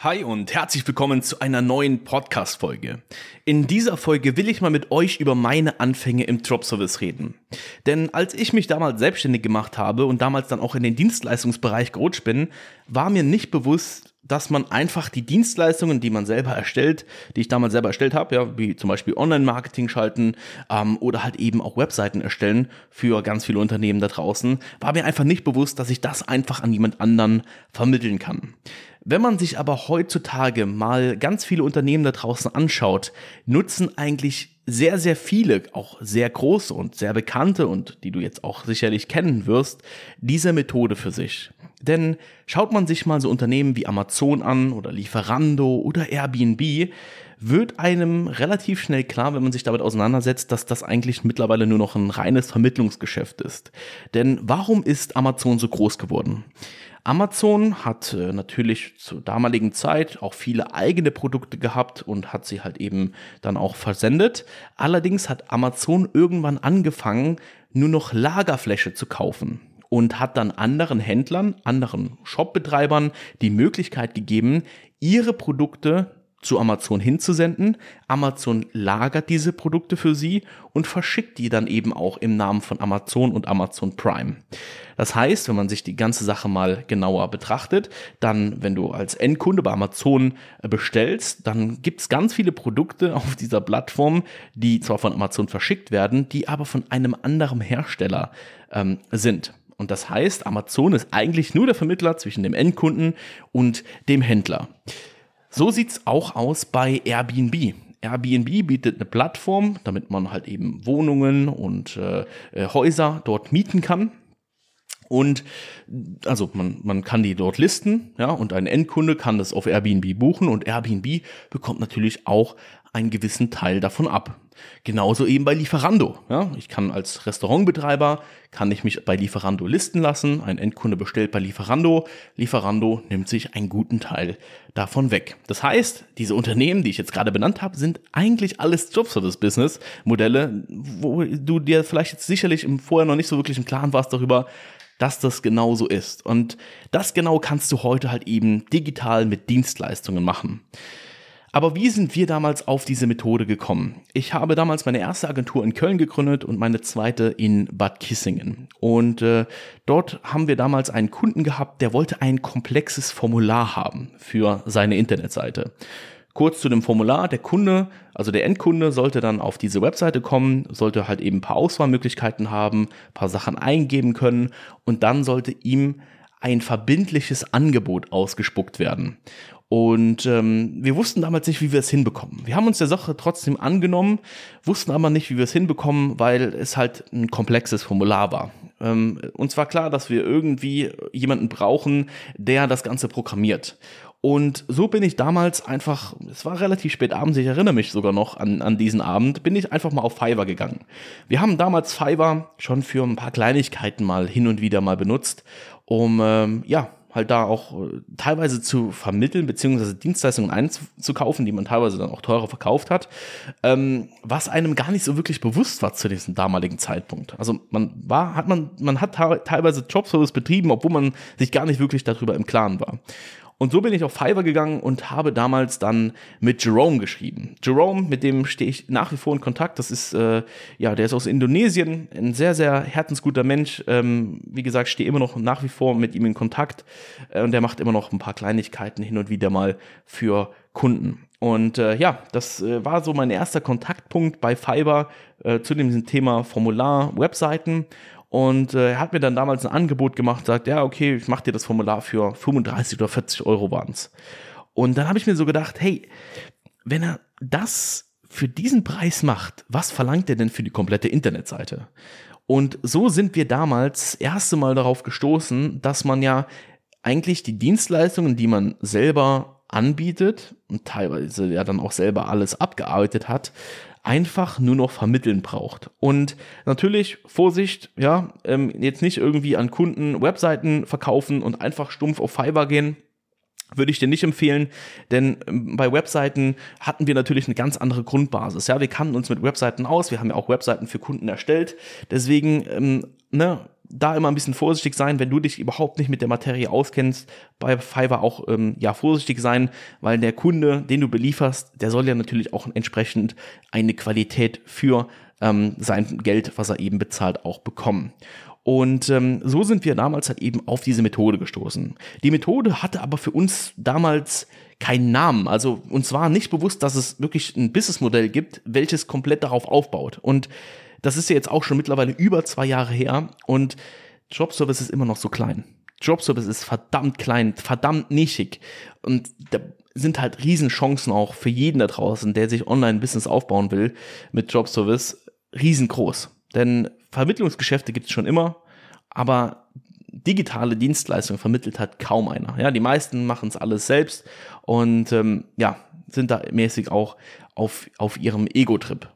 Hi und herzlich willkommen zu einer neuen Podcast-Folge. In dieser Folge will ich mal mit euch über meine Anfänge im Drop-Service reden. Denn als ich mich damals selbstständig gemacht habe und damals dann auch in den Dienstleistungsbereich gerutscht bin, war mir nicht bewusst, dass man einfach die Dienstleistungen, die man selber erstellt, die ich damals selber erstellt habe, ja, wie zum Beispiel Online-Marketing schalten ähm, oder halt eben auch Webseiten erstellen für ganz viele Unternehmen da draußen, war mir einfach nicht bewusst, dass ich das einfach an jemand anderen vermitteln kann. Wenn man sich aber heutzutage mal ganz viele Unternehmen da draußen anschaut, nutzen eigentlich sehr, sehr viele, auch sehr große und sehr bekannte und die du jetzt auch sicherlich kennen wirst, diese Methode für sich. Denn schaut man sich mal so Unternehmen wie Amazon an oder Lieferando oder Airbnb, wird einem relativ schnell klar, wenn man sich damit auseinandersetzt, dass das eigentlich mittlerweile nur noch ein reines Vermittlungsgeschäft ist. Denn warum ist Amazon so groß geworden? Amazon hat äh, natürlich zur damaligen Zeit auch viele eigene Produkte gehabt und hat sie halt eben dann auch versendet. Allerdings hat Amazon irgendwann angefangen, nur noch Lagerfläche zu kaufen und hat dann anderen Händlern, anderen Shopbetreibern die Möglichkeit gegeben, ihre Produkte zu Amazon hinzusenden. Amazon lagert diese Produkte für sie und verschickt die dann eben auch im Namen von Amazon und Amazon Prime. Das heißt, wenn man sich die ganze Sache mal genauer betrachtet, dann, wenn du als Endkunde bei Amazon äh, bestellst, dann gibt's ganz viele Produkte auf dieser Plattform, die zwar von Amazon verschickt werden, die aber von einem anderen Hersteller ähm, sind. Und das heißt, Amazon ist eigentlich nur der Vermittler zwischen dem Endkunden und dem Händler. So sieht's auch aus bei Airbnb. Airbnb bietet eine Plattform, damit man halt eben Wohnungen und äh, äh, Häuser dort mieten kann. Und also man, man kann die dort listen, ja, und ein Endkunde kann das auf Airbnb buchen und Airbnb bekommt natürlich auch einen gewissen Teil davon ab. Genauso eben bei Lieferando. Ja, ich kann als Restaurantbetreiber, kann ich mich bei Lieferando listen lassen. Ein Endkunde bestellt bei Lieferando. Lieferando nimmt sich einen guten Teil davon weg. Das heißt, diese Unternehmen, die ich jetzt gerade benannt habe, sind eigentlich alles Jobservice-Business-Modelle, wo du dir vielleicht jetzt sicherlich im Vorher noch nicht so wirklich im Klaren warst darüber, dass das genau so ist. Und das genau kannst du heute halt eben digital mit Dienstleistungen machen. Aber wie sind wir damals auf diese Methode gekommen? Ich habe damals meine erste Agentur in Köln gegründet und meine zweite in Bad Kissingen. Und äh, dort haben wir damals einen Kunden gehabt, der wollte ein komplexes Formular haben für seine Internetseite. Kurz zu dem Formular, der Kunde, also der Endkunde sollte dann auf diese Webseite kommen, sollte halt eben ein paar Auswahlmöglichkeiten haben, ein paar Sachen eingeben können und dann sollte ihm ein verbindliches Angebot ausgespuckt werden. Und ähm, wir wussten damals nicht, wie wir es hinbekommen. Wir haben uns der Sache trotzdem angenommen, wussten aber nicht, wie wir es hinbekommen, weil es halt ein komplexes Formular war. Ähm, uns war klar, dass wir irgendwie jemanden brauchen, der das Ganze programmiert. Und so bin ich damals einfach, es war relativ spät abends, ich erinnere mich sogar noch an, an diesen Abend, bin ich einfach mal auf Fiverr gegangen. Wir haben damals Fiverr schon für ein paar Kleinigkeiten mal hin und wieder mal benutzt, um ähm, ja halt da auch äh, teilweise zu vermitteln, beziehungsweise Dienstleistungen einzukaufen, die man teilweise dann auch teurer verkauft hat, ähm, was einem gar nicht so wirklich bewusst war zu diesem damaligen Zeitpunkt. Also man war, hat man, man hat teilweise Jobservice betrieben, obwohl man sich gar nicht wirklich darüber im Klaren war. Und so bin ich auf Fiverr gegangen und habe damals dann mit Jerome geschrieben. Jerome, mit dem stehe ich nach wie vor in Kontakt. Das ist, äh, ja, der ist aus Indonesien, ein sehr, sehr herzensguter Mensch. Ähm, wie gesagt, stehe immer noch nach wie vor mit ihm in Kontakt. Äh, und der macht immer noch ein paar Kleinigkeiten hin und wieder mal für Kunden. Und äh, ja, das äh, war so mein erster Kontaktpunkt bei Fiverr äh, zu dem Thema Formular, Webseiten. Und äh, er hat mir dann damals ein Angebot gemacht, sagt, ja, okay, ich mache dir das Formular für 35 oder 40 Euro waren's. Und dann habe ich mir so gedacht, hey, wenn er das für diesen Preis macht, was verlangt er denn für die komplette Internetseite? Und so sind wir damals erste Mal darauf gestoßen, dass man ja eigentlich die Dienstleistungen, die man selber anbietet und teilweise ja dann auch selber alles abgearbeitet hat, einfach nur noch vermitteln braucht. Und natürlich, Vorsicht, ja, ähm, jetzt nicht irgendwie an Kunden Webseiten verkaufen und einfach stumpf auf Fiverr gehen würde ich dir nicht empfehlen, denn ähm, bei Webseiten hatten wir natürlich eine ganz andere Grundbasis. Ja, wir kannten uns mit Webseiten aus, wir haben ja auch Webseiten für Kunden erstellt. Deswegen, ähm, ne, da immer ein bisschen vorsichtig sein, wenn du dich überhaupt nicht mit der Materie auskennst. Bei Fiverr auch ähm, ja vorsichtig sein, weil der Kunde, den du belieferst, der soll ja natürlich auch entsprechend eine Qualität für ähm, sein Geld, was er eben bezahlt, auch bekommen. Und ähm, so sind wir damals halt eben auf diese Methode gestoßen. Die Methode hatte aber für uns damals keinen Namen. Also uns war nicht bewusst, dass es wirklich ein Businessmodell gibt, welches komplett darauf aufbaut. Und das ist ja jetzt auch schon mittlerweile über zwei Jahre her und Jobservice ist immer noch so klein. Jobservice ist verdammt klein, verdammt nischig und da sind halt Riesenchancen auch für jeden da draußen, der sich Online-Business aufbauen will mit Jobservice, riesengroß. Denn Vermittlungsgeschäfte gibt es schon immer, aber digitale Dienstleistungen vermittelt hat kaum einer. Ja, die meisten machen es alles selbst und ähm, ja, sind da mäßig auch auf, auf ihrem Ego-Trip.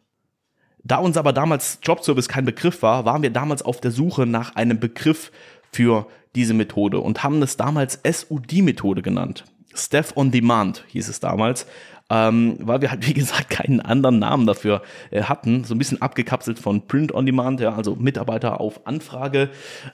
Da uns aber damals Jobservice kein Begriff war, waren wir damals auf der Suche nach einem Begriff für diese Methode und haben es damals SUD-Methode genannt. Staff on Demand hieß es damals, ähm, weil wir halt, wie gesagt, keinen anderen Namen dafür äh, hatten. So ein bisschen abgekapselt von Print on Demand, ja, also Mitarbeiter auf Anfrage,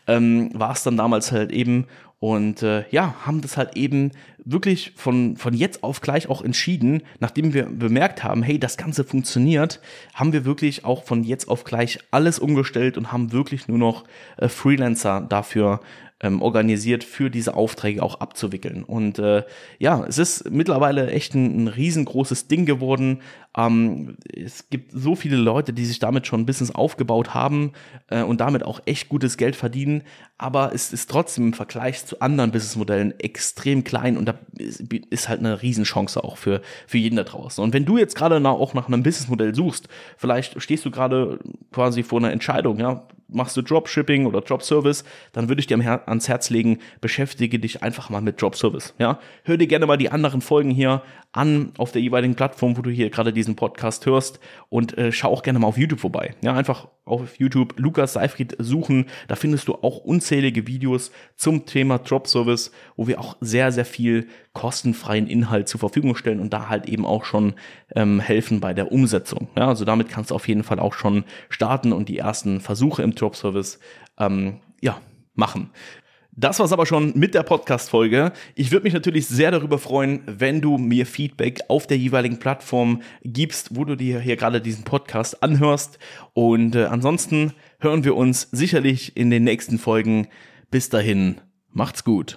ähm, war es dann damals halt eben. Und äh, ja, haben das halt eben wirklich von, von jetzt auf gleich auch entschieden, nachdem wir bemerkt haben, hey, das Ganze funktioniert, haben wir wirklich auch von jetzt auf gleich alles umgestellt und haben wirklich nur noch äh, Freelancer dafür ähm, organisiert, für diese Aufträge auch abzuwickeln. Und äh, ja, es ist mittlerweile echt ein, ein riesengroßes Ding geworden. Ähm, es gibt so viele Leute, die sich damit schon ein Business aufgebaut haben äh, und damit auch echt gutes Geld verdienen. Aber es ist trotzdem im Vergleich zu anderen Businessmodellen extrem klein und da ist halt eine Riesenchance auch für, für jeden da draußen. Und wenn du jetzt gerade auch nach einem Businessmodell suchst, vielleicht stehst du gerade quasi vor einer Entscheidung, ja, machst du Dropshipping oder Dropservice, dann würde ich dir ans Herz legen, beschäftige dich einfach mal mit Dropservice. Ja? Hör dir gerne mal die anderen Folgen hier an auf der jeweiligen Plattform, wo du hier gerade diesen Podcast hörst und äh, schau auch gerne mal auf YouTube vorbei. Ja, einfach auf YouTube Lukas Seifried suchen. Da findest du auch unzählige Videos zum Thema Dropservice, wo wir auch sehr, sehr viel kostenfreien Inhalt zur Verfügung stellen und da halt eben auch schon ähm, helfen bei der Umsetzung. Ja, also damit kannst du auf jeden Fall auch schon starten und die ersten Versuche im Dropservice ähm, ja, machen. Das war's aber schon mit der Podcast-Folge. Ich würde mich natürlich sehr darüber freuen, wenn du mir Feedback auf der jeweiligen Plattform gibst, wo du dir hier gerade diesen Podcast anhörst. Und äh, ansonsten hören wir uns sicherlich in den nächsten Folgen. Bis dahin, macht's gut.